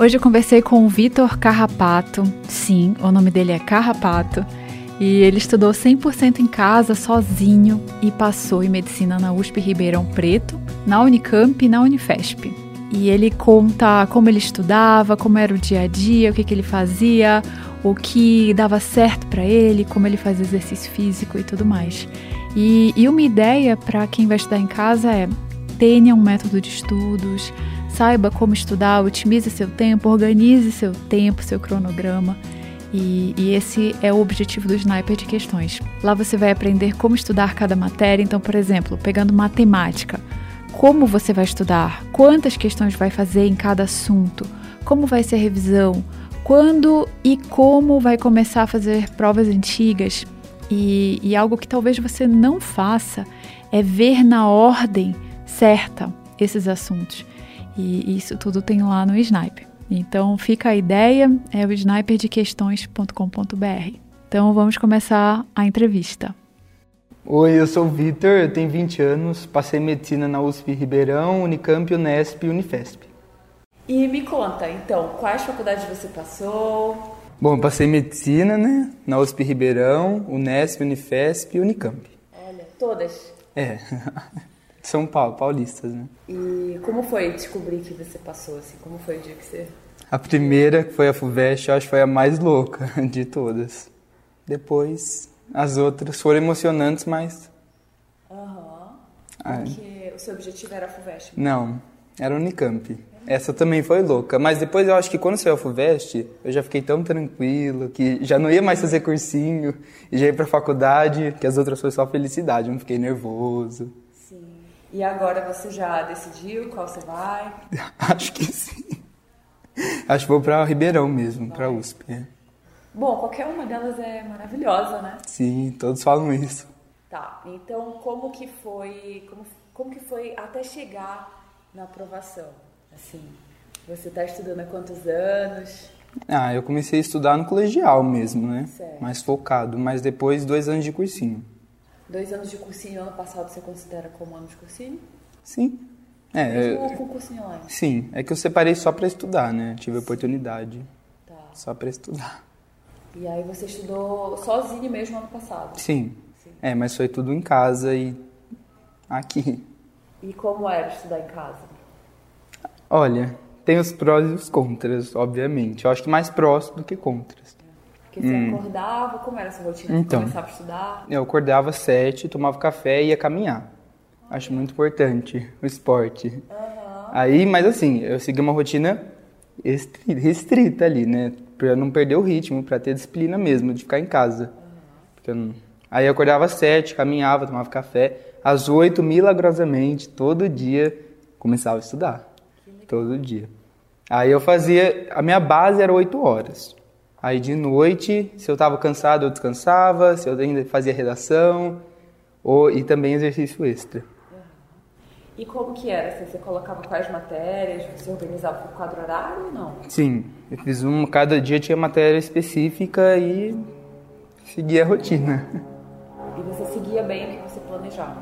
Hoje eu conversei com o Vitor Carrapato. Sim, o nome dele é Carrapato. E ele estudou 100% em casa, sozinho, e passou em medicina na USP Ribeirão Preto, na Unicamp e na Unifesp. E ele conta como ele estudava, como era o dia a dia, o que, que ele fazia, o que dava certo para ele, como ele fazia exercício físico e tudo mais. E, e uma ideia para quem vai estudar em casa é tenha um método de estudos, saiba como estudar, otimize seu tempo, organize seu tempo, seu cronograma. E, e, esse é o objetivo do Sniper de Questões. Lá você vai aprender como estudar cada matéria. Então, por exemplo, pegando matemática, como você vai estudar, quantas questões vai fazer em cada assunto, como vai ser a revisão, quando e como vai começar a fazer provas antigas. E, e algo que talvez você não faça é ver na ordem certa esses assuntos. E isso tudo tem lá no Sniper. Então fica a ideia, é o sniperdequestões.com.br. Então vamos começar a entrevista. Oi, eu sou o Vitor, eu tenho 20 anos, passei medicina na USP Ribeirão, Unicamp, Unesp e Unifesp. E me conta, então, quais faculdades você passou? Bom, eu passei medicina, né, na USP Ribeirão, Unesp, Unifesp e Unicamp. Olha, todas? É, São Paulo, paulistas, né. E como foi descobrir que você passou, assim, como foi o dia que você... A primeira, que foi a FUVEST, eu acho que foi a mais louca de todas. Depois, as outras foram emocionantes, mas... Aham, uhum. porque o seu objetivo era a FUVEST? Não, era Unicamp. Essa também foi louca, mas depois eu acho que quando saiu a FUVEST, eu já fiquei tão tranquilo que já não ia mais fazer cursinho e já ia pra faculdade, que as outras foi só felicidade, eu não fiquei nervoso. E agora você já decidiu qual você vai? acho que sim. Acho que vou pra Ribeirão mesmo, vai. pra USP. É. Bom, qualquer uma delas é maravilhosa, né? Sim, todos falam isso. Tá, então como que foi, como, como que foi até chegar na aprovação? Assim, você está estudando há quantos anos? Ah, eu comecei a estudar no colegial mesmo, né? Certo. Mais focado, mas depois dois anos de cursinho. Dois anos de cursinho, ano passado você considera como ano de cursinho? Sim. É, Mesmo com cursinho online? Sim, é que eu separei só para estudar, né? Tive a oportunidade. Tá. Só para estudar. E aí você estudou sozinho mesmo ano passado? Sim. Sim. É, mas foi tudo em casa e aqui. E como era estudar em casa? Olha, tem os prós e os contras, obviamente. Eu acho que mais prós do que contras. Porque você hum. acordava, como era a sua rotina? Então, Começava a estudar? Eu acordava às sete, tomava café e ia caminhar. Acho muito importante o esporte. Uhum. Aí, mas assim, eu segui uma rotina restrita ali, né? Pra não perder o ritmo, pra ter disciplina mesmo, de ficar em casa. Uhum. Não... Aí eu acordava às sete, caminhava, tomava café. Às oito, milagrosamente, todo dia, começava a estudar todo dia. Aí eu fazia, a minha base era oito horas. Aí de noite, se eu estava cansado, eu descansava, se eu ainda fazia redação, ou, e também exercício extra. E como que era? Você colocava quais matérias? Você organizava por quadro horário ou não? Sim, eu fiz um, cada dia tinha matéria específica e seguia a rotina. E você seguia bem o que você planejava?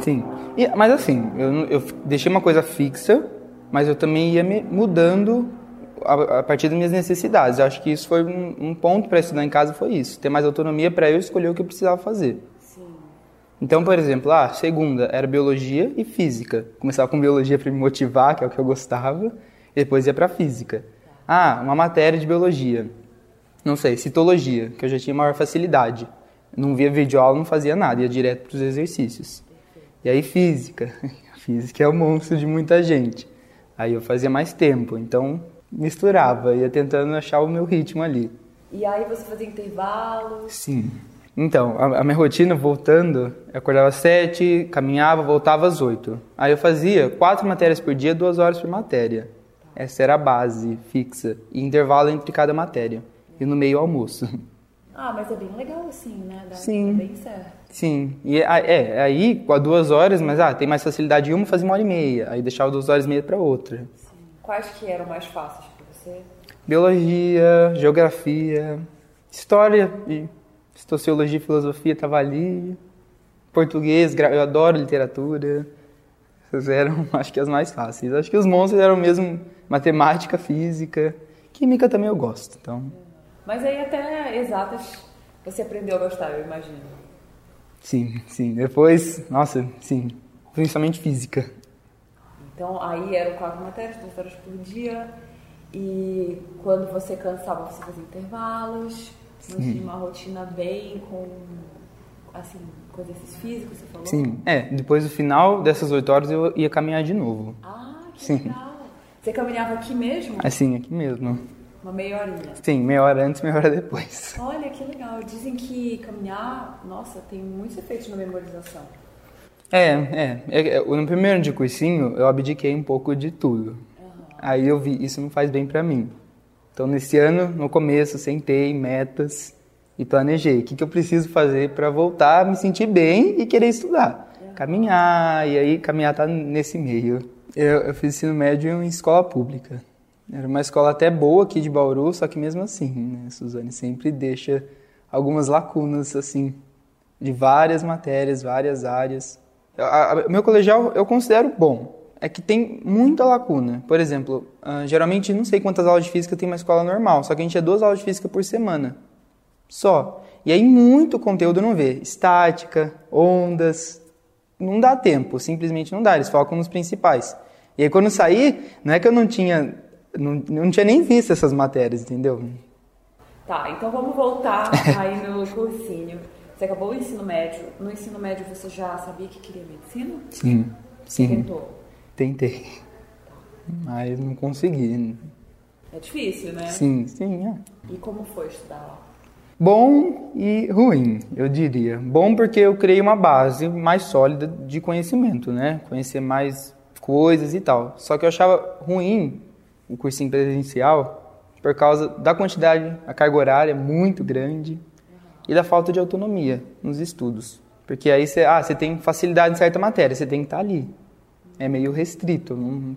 Sim, e, mas assim, eu, eu deixei uma coisa fixa mas eu também ia me mudando a, a partir das minhas necessidades. Eu acho que isso foi um, um ponto para estudar em casa foi isso, ter mais autonomia para eu escolher o que eu precisava fazer. Sim. Então, por exemplo, ah, segunda era biologia e física. Começava com biologia para me motivar, que é o que eu gostava, e depois ia para física. Ah, uma matéria de biologia. Não sei, citologia, que eu já tinha maior facilidade. Não via vídeo aula, não fazia nada, ia direto para os exercícios. E aí física. Física é o monstro de muita gente. Aí eu fazia mais tempo, então misturava, ia tentando achar o meu ritmo ali. E aí você fazia intervalos? Sim. Então, a, a minha rotina, voltando, eu acordava às sete, caminhava, voltava às oito. Aí eu fazia quatro matérias por dia, duas horas por matéria. Essa era a base fixa. E intervalo entre cada matéria. E no meio almoço. Ah, mas é bem legal assim, né? Dá Sim. bem certo. Sim. E é, é, aí, com as duas horas, mas ah, tem mais facilidade em uma, fazia uma hora e meia. Aí deixava duas horas e meia para outra. Sim. Quais que eram mais fáceis para você? Biologia, geografia, história e sociologia e filosofia tava ali. Português, eu adoro literatura. Essas eram, acho que as mais fáceis. Acho que os monstros eram mesmo matemática, física, química também eu gosto. Então. Mas aí até exatas você aprendeu a gostar, eu imagino. Sim, sim. Depois, nossa, sim, principalmente física. Então aí eram quatro matérias, duas horas por dia. E quando você cansava, você fazia intervalos, mantinha uma rotina bem com assim, com exercícios físicos, você falou? Sim, é. Depois do final dessas oito horas eu ia caminhar de novo. Ah, que Sim. legal. Você caminhava aqui mesmo? Assim, aqui mesmo. Uma meia horinha. Sim, meia hora antes, meia hora depois. Olha que legal. Dizem que caminhar, nossa, tem muitos efeitos na memorização. É, é, é, é, No primeiro ano de cursinho, eu abdiquei um pouco de tudo. Aí eu vi, isso não faz bem pra mim. Então, nesse ano, no começo, sentei metas e planejei. O que, que eu preciso fazer para voltar a me sentir bem e querer estudar? Caminhar, e aí caminhar tá nesse meio. Eu, eu fiz ensino médio em escola pública. Era uma escola até boa aqui de Bauru, só que mesmo assim, né, Suzane sempre deixa algumas lacunas, assim, de várias matérias, várias áreas. A- meu colegial eu considero bom. É que tem muita lacuna. Por exemplo, ah, geralmente não sei quantas aulas de física tem uma escola normal, só que a gente é duas aulas de física por semana. Só. E aí muito conteúdo não vê. Estática, ondas. Não dá tempo, simplesmente não dá. Eles focam nos principais. E aí quando eu saí, não é que eu não tinha. Não, não tinha nem visto essas matérias, entendeu? Tá, então vamos voltar aí no cursinho. Você acabou o ensino médio. No ensino médio você já sabia que queria medicina? Sim. Sim. Tentou. Tentei. Mas não consegui. É difícil, né? Sim, sim. É. E como foi estudar lá? Bom e ruim, eu diria. Bom porque eu criei uma base mais sólida de conhecimento, né? Conhecer mais coisas e tal. Só que eu achava ruim o cursinho presencial por causa da quantidade, a carga horária é muito grande e da falta de autonomia nos estudos. Porque aí você, ah, você tem facilidade em certa matéria, você tem que estar ali. É meio restrito,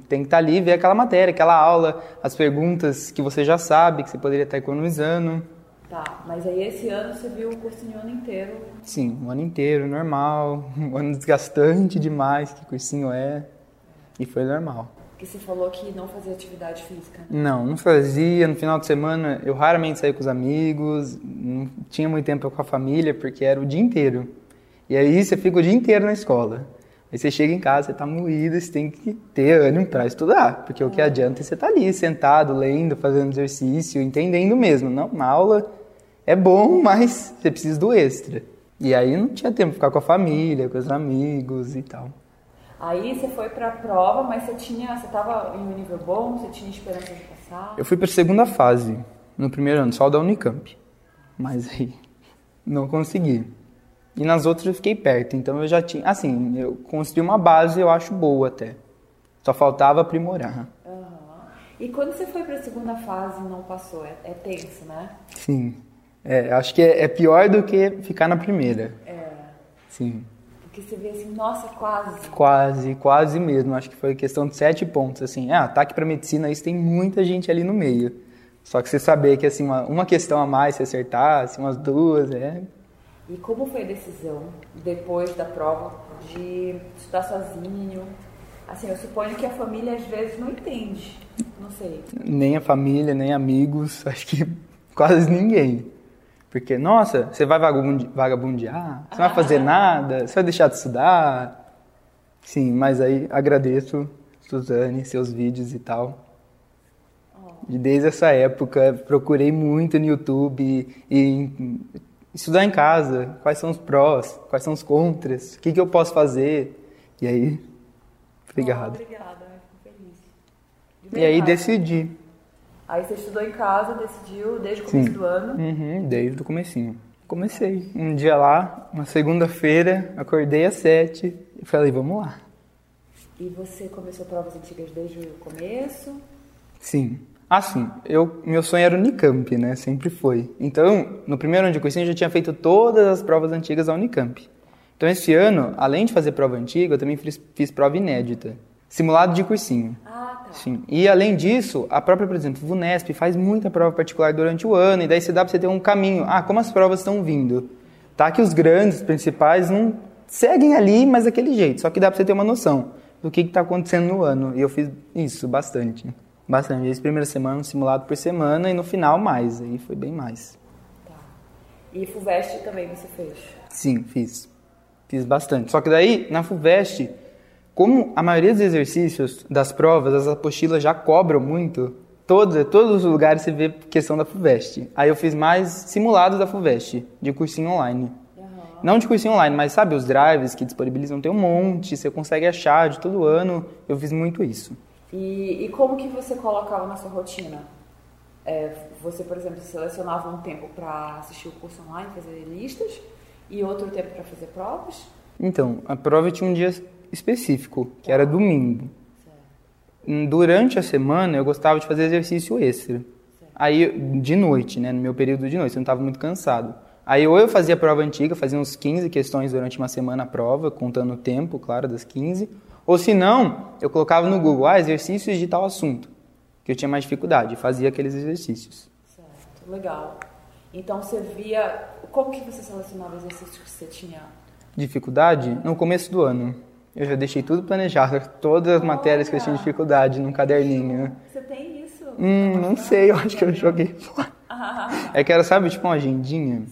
tem que estar ali e ver aquela matéria, aquela aula, as perguntas que você já sabe, que você poderia estar economizando. Tá, mas aí esse ano você viu o cursinho o ano inteiro. Sim, um ano inteiro, normal. Um ano desgastante demais, que cursinho é. E foi normal. Porque você falou que não fazia atividade física. né? Não, não fazia. No final de semana, eu raramente saía com os amigos. Não tinha muito tempo com a família, porque era o dia inteiro. E aí você fica o dia inteiro na escola. Aí você chega em casa, você tá moído, você tem que ter ânimo para estudar. Porque o que adianta é você estar ali, sentado, lendo, fazendo exercício, entendendo mesmo. Não, na aula é bom, mas você precisa do extra. E aí não tinha tempo de ficar com a família, com os amigos e tal. Aí você foi pra prova, mas você tinha. Você tava em um nível bom, você tinha esperança de passar. Eu fui para a segunda fase, no primeiro ano, só o da Unicamp. Mas aí não consegui. E nas outras eu fiquei perto, então eu já tinha. Assim, eu construí uma base, eu acho boa até. Só faltava aprimorar. E quando você foi pra segunda fase e não passou, é, é tenso, né? Sim. É, acho que é, é pior do que ficar na primeira. É. Sim. Porque você vê assim, nossa, quase. Quase, quase mesmo. Acho que foi questão de sete pontos. Assim, ah, ataque para medicina, isso tem muita gente ali no meio. Só que você saber que assim, uma, uma questão a mais, se acertasse, umas duas, é. E como foi a decisão, depois da prova, de estudar sozinho? Assim, eu suponho que a família às vezes não entende. Não sei. Nem a família, nem amigos, acho que quase ninguém. Porque, nossa, você vai vagabundear? Você não vai fazer nada? Você vai deixar de estudar? Sim, mas aí agradeço, Suzane, seus vídeos e tal. E desde essa época, procurei muito no YouTube e em- estudar em casa. Quais são os prós, quais são os contras, o que, que eu posso fazer. E aí, obrigado. obrigada, eu fico feliz. E aí decidi. Aí você estudou em casa, decidiu desde o começo Sim. do ano. Uhum, desde o comecinho. Comecei. Um dia lá, uma segunda-feira, acordei às sete e falei, vamos lá. E você começou provas antigas desde o começo. Sim. Assim, eu, meu sonho era Unicamp, né? Sempre foi. Então, no primeiro ano de cursinho, eu já tinha feito todas as provas antigas da Unicamp. Então, esse ano, além de fazer prova antiga, eu também fiz, fiz prova inédita. Simulado de cursinho. Ah, tá. Sim. E além disso, a própria, por exemplo, VUNESP faz muita prova particular durante o ano, e daí você dá para você ter um caminho. Ah, como as provas estão vindo. Tá que os grandes, principais, não seguem ali, mas daquele jeito. Só que dá para você ter uma noção do que está acontecendo no ano. E eu fiz isso bastante. Bastante. Esse primeira semana, um simulado por semana e no final mais. Aí foi bem mais. Tá. E FUVEST também você fez? Sim, fiz. Fiz bastante. Só que daí, na FUVEST, como a maioria dos exercícios das provas, as apostilas já cobram muito, todo, todos os lugares você vê questão da FUVEST. Aí eu fiz mais simulados da FUVEST, de cursinho online. Não de cursinho online, mas sabe, os drives que disponibilizam tem um monte, você consegue achar de todo ano. Eu fiz muito isso. E, e como que você colocava na sua rotina? É, você, por exemplo, selecionava um tempo para assistir o curso online, fazer listas, e outro tempo para fazer provas? Então, a prova tinha um dia específico, que era domingo. Durante a semana, eu gostava de fazer exercício extra. Aí, de noite, né, no meu período de noite, eu não estava muito cansado. Aí ou eu fazia a prova antiga, fazia uns 15 questões durante uma semana a prova, contando o tempo, claro, das 15. Ou se não, eu colocava no Google, ah, exercícios de tal assunto, que eu tinha mais dificuldade, fazia aqueles exercícios. Certo, legal. Então você via, como que você selecionava exercícios que você tinha? Dificuldade? No começo do ano. Eu já deixei tudo planejado, todas as Olha. matérias que eu tinha dificuldade num caderninho. Você tem isso? Hum, não sei, eu acho que eu joguei fora. É que era, sabe, tipo uma agendinha?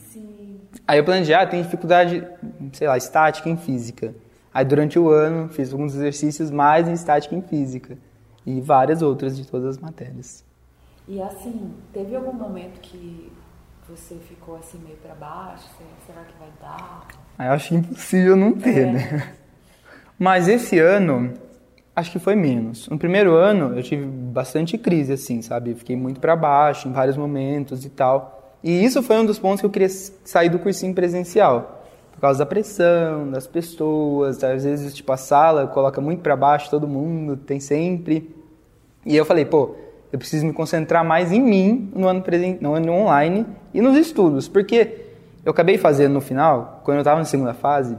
Aí eu planejei, ah, tem dificuldade, sei lá, estática em física. Aí durante o ano fiz alguns exercícios mais em estática em física e várias outras de todas as matérias. E assim, teve algum momento que você ficou assim meio para baixo? Será que vai dar? Eu acho impossível não ter, é. né? Mas esse ano, acho que foi menos. No primeiro ano, eu tive bastante crise, assim, sabe? fiquei muito para baixo em vários momentos e tal. E isso foi um dos pontos que eu queria sair do cursinho presencial. Por causa da pressão, das pessoas, às vezes, tipo, a sala coloca muito para baixo todo mundo, tem sempre. E eu falei, pô, eu preciso me concentrar mais em mim no ano, presen no ano online e nos estudos, porque eu acabei fazendo no final, quando eu estava na segunda fase,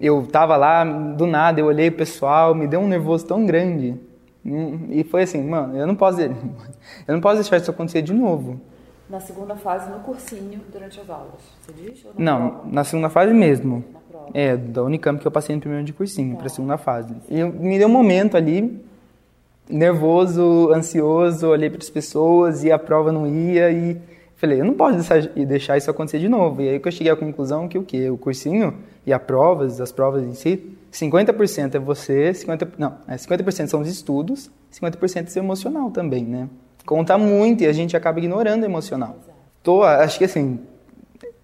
eu estava lá, do nada, eu olhei o pessoal, me deu um nervoso tão grande. E foi assim, mano, eu não posso, eu não posso deixar isso acontecer de novo na segunda fase no cursinho durante as aulas, você diz? Não, prova? na segunda fase mesmo. Na prova. É, da Unicamp que eu passei no primeiro de cursinho, tá. para a segunda fase. E me deu um momento ali, nervoso, ansioso, olhei para as pessoas e a prova não ia e falei, eu não posso deixar, isso acontecer de novo. E aí que eu cheguei à conclusão que o quê? O cursinho e as provas, as provas em si, 50% é você, 50%, não, é 50% são os estudos, 50% é emocional também, né? conta muito e a gente acaba ignorando o emocional. Tô, acho que assim,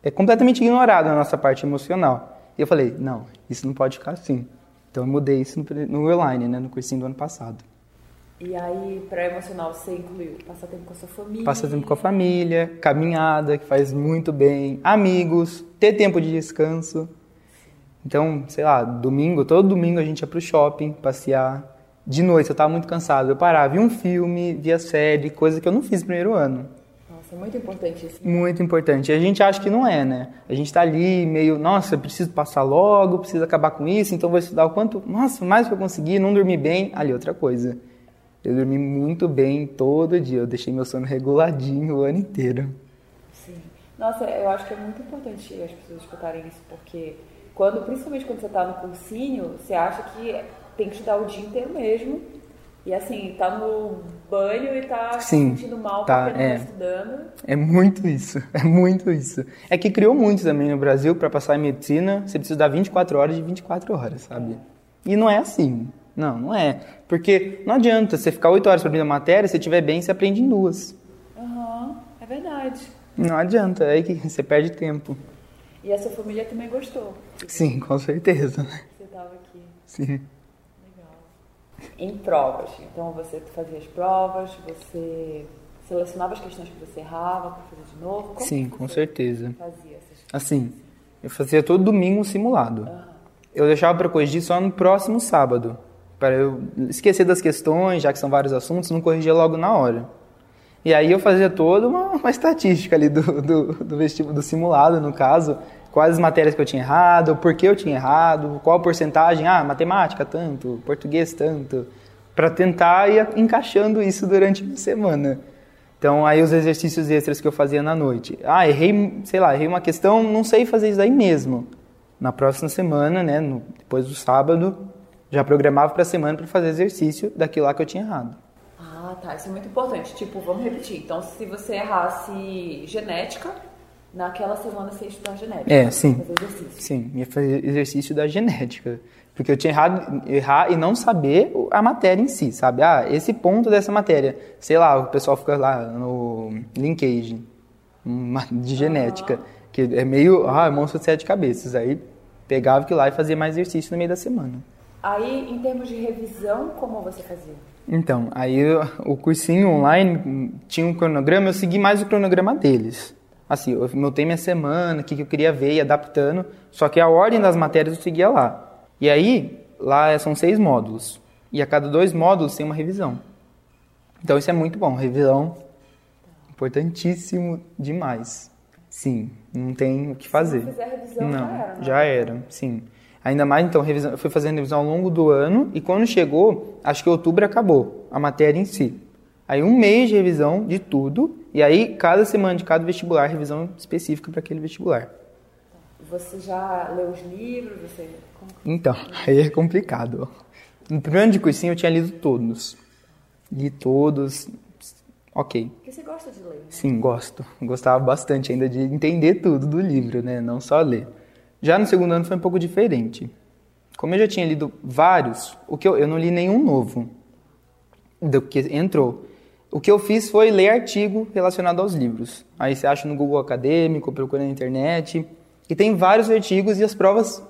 é completamente ignorado a nossa parte emocional. E eu falei, não, isso não pode ficar assim. Então eu mudei isso no, no online, né, no cursinho do ano passado. E aí, para emocional, você incluiu passar tempo com a sua família? Passar tempo com a família, caminhada, que faz muito bem, amigos, ter tempo de descanso. Então, sei lá, domingo, todo domingo a gente ia pro shopping, passear, de noite eu estava muito cansado, eu parava, via um filme, via série, coisa que eu não fiz no primeiro ano. Nossa, muito importante isso. Muito importante. E a gente acha que não é, né? A gente está ali meio, nossa, preciso passar logo, preciso acabar com isso, então vou estudar o quanto, nossa, mais que eu conseguir, não dormi bem. Ali, outra coisa. Eu dormi muito bem todo dia, eu deixei meu sono reguladinho o ano inteiro. Sim. Nossa, eu acho que é muito importante as pessoas escutarem isso, porque quando, principalmente quando você está no cursinho, você acha que tem que estudar o dia inteiro mesmo. E assim, tá no banho e tá Sim, se sentindo mal tá, porque não tá é, tá estudando. É muito isso, é muito isso. É que criou muito também no Brasil para passar em medicina, você precisa dar 24 horas de 24 horas, sabe? E não é assim. Não, não é. Porque não adianta você ficar 8 horas aprendendo a matéria, se estiver bem, você aprende em duas. Aham, uhum, é verdade. Não adianta, é aí que você perde tempo. E a sua família também gostou? Sim, com certeza. Você estava aqui. Sim em provas. Então você fazia as provas, você selecionava as questões que você errava para fazer de novo? Como Sim, com certeza. Fazia essas assim, eu fazia todo domingo um simulado. Uhum. Eu deixava para corrigir só no próximo sábado, para eu esquecer das questões, já que são vários assuntos, não corrigia logo na hora. E aí eu fazia toda uma, uma estatística ali do, do, do vestibular, do simulado, no caso, quais as matérias que eu tinha errado, por que eu tinha errado, qual a porcentagem, ah, matemática tanto, português tanto, para tentar ir encaixando isso durante a semana. Então, aí os exercícios extras que eu fazia na noite. Ah, errei, sei lá, errei uma questão, não sei fazer isso aí mesmo. Na próxima semana, né, no, depois do sábado, já programava para a semana para fazer exercício daquilo lá que eu tinha errado. Ah, tá. Isso é muito importante. Tipo, vamos repetir. Então, se você errasse genética, naquela semana você ia estudar genética. É, sim. Fazer exercício. Sim, ia fazer exercício da genética. Porque eu tinha errado, errar e não saber a matéria em si, sabe? Ah, esse ponto dessa matéria. Sei lá, o pessoal fica lá no linkage de genética, que é meio, ah, monstro de sete cabeças. Aí pegava aquilo lá e fazia mais exercício no meio da semana. Aí, em termos de revisão, como você fazia? Então, aí eu- o cursinho online tinha um cronograma, eu segui mais o cronograma deles. Assim, eu notei minha semana, o que que eu queria ver, e adaptando, só que a ordem das matérias eu seguia lá. E aí, lá são seis módulos, e a cada dois módulos tem uma revisão. Então isso é muito bom, revisão importantíssimo demais. Sim, não tem o que fazer. Se não fizer revisão, Não, já era, né? já era, sim. Ainda mais, então, revisão, eu fui fazendo revisão ao longo do ano e quando chegou, acho que outubro acabou a matéria em si. Aí um mês de revisão de tudo e aí cada semana de cada vestibular, revisão específica para aquele vestibular. Você já leu os livros? Você... Então, aí é complicado. No primeiro ano de cursinho eu tinha lido todos. Li todos, ok. Porque você gosta de ler. né? Sim, gosto. Gostava bastante ainda de entender tudo do livro, né? Não só ler. Já no segundo ano foi um pouco diferente. Como eu já tinha lido vários, o que eu, eu não li nenhum novo do que entrou. O que eu fiz foi ler artigo relacionado aos livros. Aí você acha no Google Acadêmico, procura na internet. E tem vários artigos e as provas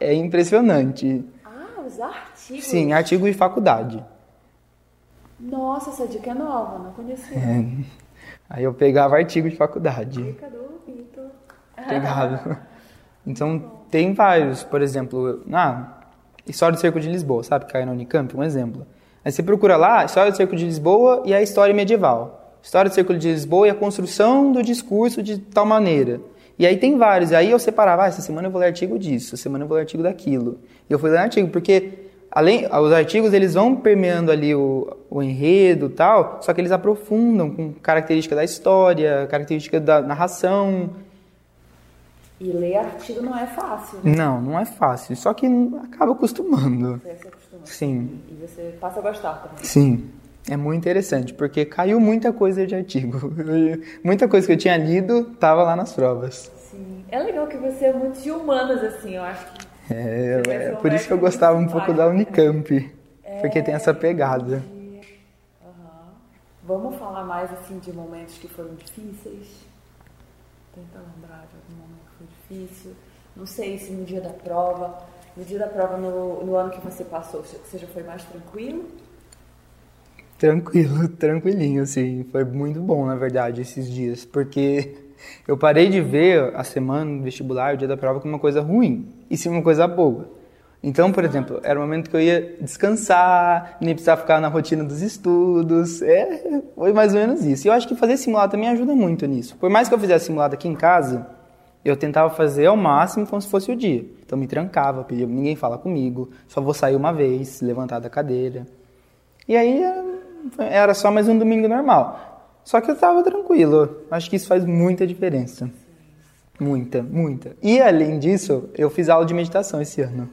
é impressionante. Ah, os artigos. Sim, artigo de faculdade. Nossa, essa dica é nova, não conhecia. É. Aí eu pegava artigo de faculdade. Dica do Vitor. Pegado. Então, tem vários, por exemplo, na História do Cerco de Lisboa, sabe? Que cai na Unicamp, um exemplo. Aí você procura lá, História do Cerco de Lisboa e a História Medieval. História do Cerco de Lisboa e a construção do discurso de tal maneira. E aí tem vários. E aí eu separava, ah, essa semana eu vou ler artigo disso, essa semana eu vou ler artigo daquilo. E eu fui ler artigo, porque além, os artigos eles vão permeando ali o, o enredo tal, só que eles aprofundam com característica da história, característica da narração. E ler artigo não é fácil, né? Não, não é fácil. Só que acaba acostumando. Você se acostuma. Sim, E você passa a gostar também. sim. É muito interessante, porque caiu muita coisa de artigo. muita coisa que eu tinha lido tava lá nas provas. Sim. É legal que você é muito de humanas, assim, eu acho que. É, é por isso que eu gostava um pouco da Unicamp. É. Porque tem essa pegada. Aham. Vamos falar mais, assim, de momentos que foram difíceis? Tenta lembrar de algum momento difícil. Não sei se no dia da prova, no dia da prova, no, no ano que você passou, você já foi mais tranquilo? Tranquilo, tranquilinho, assim. Foi muito bom, na verdade, esses dias. Porque eu parei de ver a semana do vestibular, o dia da prova, como uma coisa ruim. E sim uma coisa boa. Então, por exemplo, era o momento que eu ia descansar, nem precisava ficar na rotina dos estudos. É, foi mais ou menos isso. E eu acho que fazer simulado também ajuda muito nisso. Por mais que eu fizesse simulado aqui em casa, eu tentava fazer ao máximo como se fosse o dia. Então me trancava, pedia, ninguém fala comigo, só vou sair uma vez, levantar da cadeira. E aí é, era só mais um domingo normal. Só que eu estava tranquilo. Acho que isso faz muita diferença. Muita, muita. E além disso, eu fiz aula de meditação esse ano.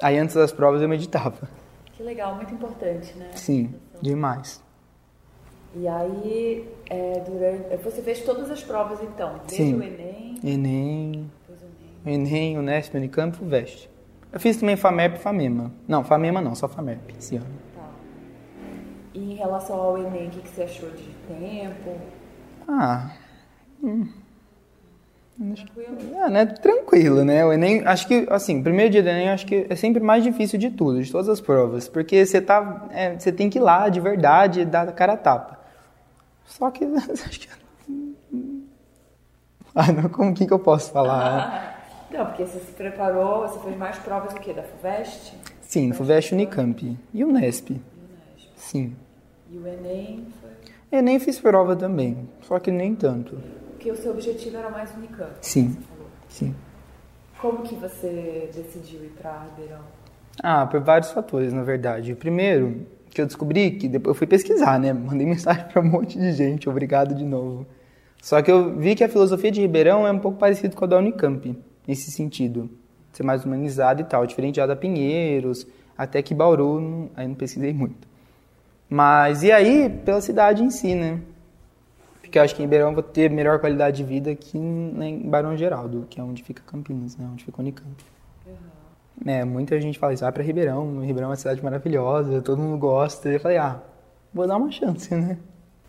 Aí antes das provas eu meditava. Que legal, muito importante, né? Sim, demais. E aí, é, durante. Você fez todas as provas então? Desde Sim. o Enem, Enem, o Enem. Enem, Unesp, Unicamp, FUVEST. Eu fiz também FAMERP e FAMEMA. Não, FAMEMA não, só FAMERP esse ano. Tá. E em relação ao Enem, o que, que você achou de tempo? Ah, Tranquilo? Ah, né? Tranquilo, né? O Enem, acho que, assim, primeiro dia do Enem, acho que é sempre mais difícil de tudo, de todas as provas, porque você tá, é, você tem que ir lá de verdade, dar a cara a tapa. Só que, acho que... Ah, não, como que, que eu posso falar? Não, porque você se preparou, você fez mais provas do que? Da FUVEST? Sim, no FUVEST Unicamp e Unesp. E Unesp. Sim. E o Enem foi. Enem fiz prova também, só que nem tanto. Porque o seu objetivo era mais Unicamp. Sim, sim. Como que você decidiu ir pra Ribeirão? Ah, por vários fatores, na verdade. O primeiro, que eu descobri, que depois eu fui pesquisar, né? Mandei mensagem para um monte de gente, obrigado de novo. Só que eu vi que a filosofia de Ribeirão é um pouco parecida com a da Unicamp, nesse sentido. Ser mais humanizada e tal, diferente já da Pinheiros, até que Bauru, não- aí não pesquisei muito. Mas e aí, pela cidade em si, né? Porque eu acho que em Ribeirão eu vou ter melhor qualidade de vida que em Barão Geraldo, que é onde fica Campinas, né? Onde fica Unicamp. Uhum. É, muita gente fala isso, vai pra Ribeirão, Ribeirão é uma cidade maravilhosa, todo mundo gosta. E eu falei, ah, vou dar uma chance, né?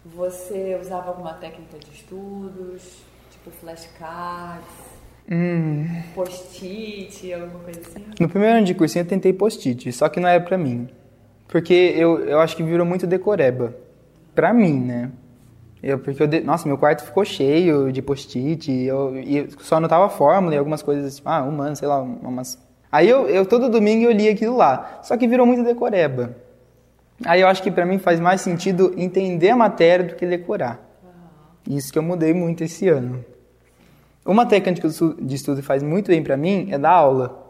Você usava alguma técnica de estudos, tipo flashcards, hum. post-it, alguma coisa assim? No primeiro ano de cursinho eu tentei post-it, só que não era pra mim. Porque eu, eu acho que virou muito decoreba. Pra mim, né? Eu, porque eu de... Nossa, meu quarto ficou cheio de post-it, eu, e só anotava fórmula e algumas coisas, tipo, ah, humano, sei lá, umas... Aí eu, eu todo domingo eu lia aquilo lá, só que virou muito decoreba. Aí eu acho que para mim faz mais sentido entender a matéria do que decorar. Isso que eu mudei muito esse ano. Uma técnica de estudo que faz muito bem para mim é dar aula.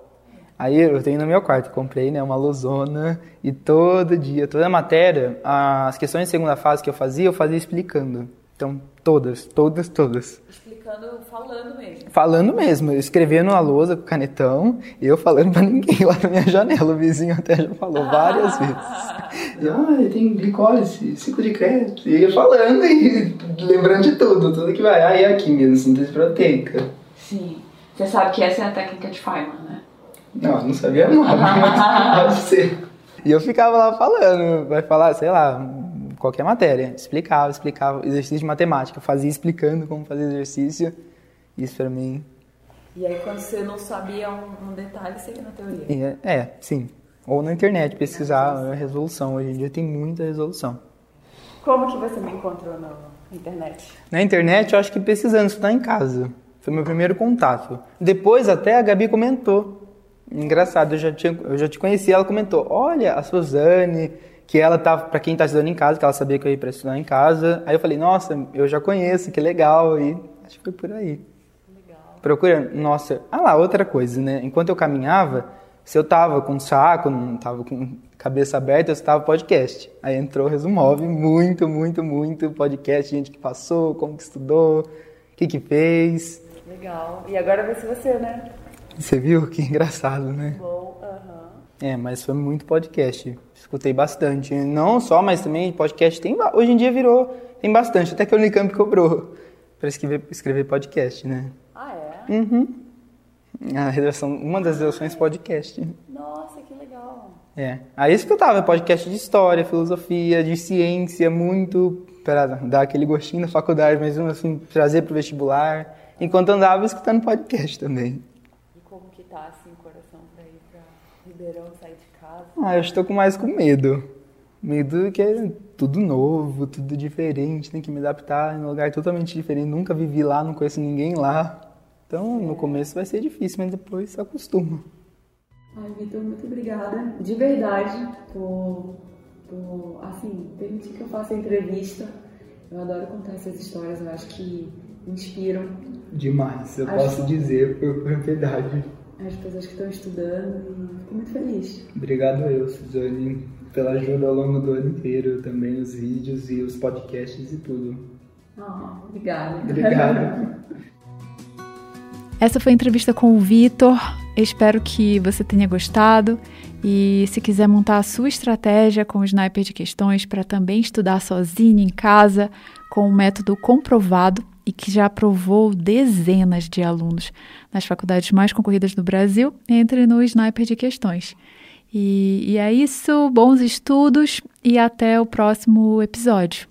Aí eu tenho no meu quarto, comprei né, uma luzona e todo dia, toda a matéria, as questões de segunda fase que eu fazia, eu fazia explicando. Então, todas, todas, todas. Explicando, falando mesmo. Falando mesmo, escrevendo na lousa com canetão, e eu falando pra ninguém lá na minha janela. O vizinho até já falou várias vezes. ah, tem glicose, ciclo de crédito. E ia falando e lembrando de tudo, tudo que vai. Ah, e aqui mesmo, síntese proteica. Sim. Você sabe que essa é a técnica de Feynman, né? Não, não sabia não, pode ser. E eu ficava lá falando, vai falar, sei lá, qualquer matéria. Explicava, explicava, exercício de matemática, fazia explicando como fazer exercício. Isso pra mim. E aí quando você não sabia um, um detalhe, você ia na teoria? É, é, sim. Ou na internet, pesquisar a resolução. Hoje em dia tem muita resolução. Como que você me encontrou na internet? Na internet, eu acho que pesquisando, estudar em casa. Foi meu primeiro contato. Depois até a Gabi comentou Engraçado, eu já, tinha, eu já te conheci, ela comentou, olha, a Suzane, que ela tá, para quem tá estudando em casa, que ela sabia que eu ia para estudar em casa. Aí eu falei, nossa, eu já conheço, que legal, e acho que foi por aí. Legal. Procurando, nossa, ah lá, outra coisa, né? Enquanto eu caminhava, se eu tava com saco, não tava com cabeça aberta, eu estava podcast. Aí entrou o Resumove, muito, muito, muito podcast, gente que passou, como que estudou, o que que fez. Legal. E agora vai ser você, né? Você viu? Que engraçado, né? Bom, aham. É, mas foi muito podcast. Escutei bastante. Não só, mas também podcast tem. Hoje em dia virou. Tem bastante. Até que o Unicamp cobrou para escrever, escrever podcast, né? Ah, é? Uhum. A redação, uma das redações podcast. Nossa, que legal. É. Aí escutava podcast de história, filosofia, de ciência, muito para dar aquele gostinho na faculdade, mas assim, trazer para o vestibular. Enquanto andava escutando podcast também tá assim o coração pra ir pra Ribeirão, sair Ah, eu estou com mais com medo. Medo que é tudo novo, tudo diferente, tem que me adaptar em um lugar totalmente diferente. Nunca vivi lá, não conheço ninguém lá. Então, no começo vai ser difícil, mas depois se acostuma. Ai, Vitor, muito obrigada, de verdade, por, por, assim, permitir que eu faça a entrevista. Eu adoro contar essas histórias, eu acho que inspiram. Demais, eu acho... posso dizer por propriedade as pessoas que estão estudando e fico muito feliz. Obrigado eu, Suzane, pela ajuda ao longo do ano inteiro, também os vídeos e os podcasts e tudo. Oh, obrigada. Obrigado. Essa foi a entrevista com o Vitor. Espero que você tenha gostado. E se quiser montar a sua estratégia com o Sniper de questões para também estudar sozinho em casa, com um método comprovado, e que já aprovou dezenas de alunos nas faculdades mais concorridas do Brasil, entre no Sniper de Questões. E, e é isso, bons estudos e até o próximo episódio.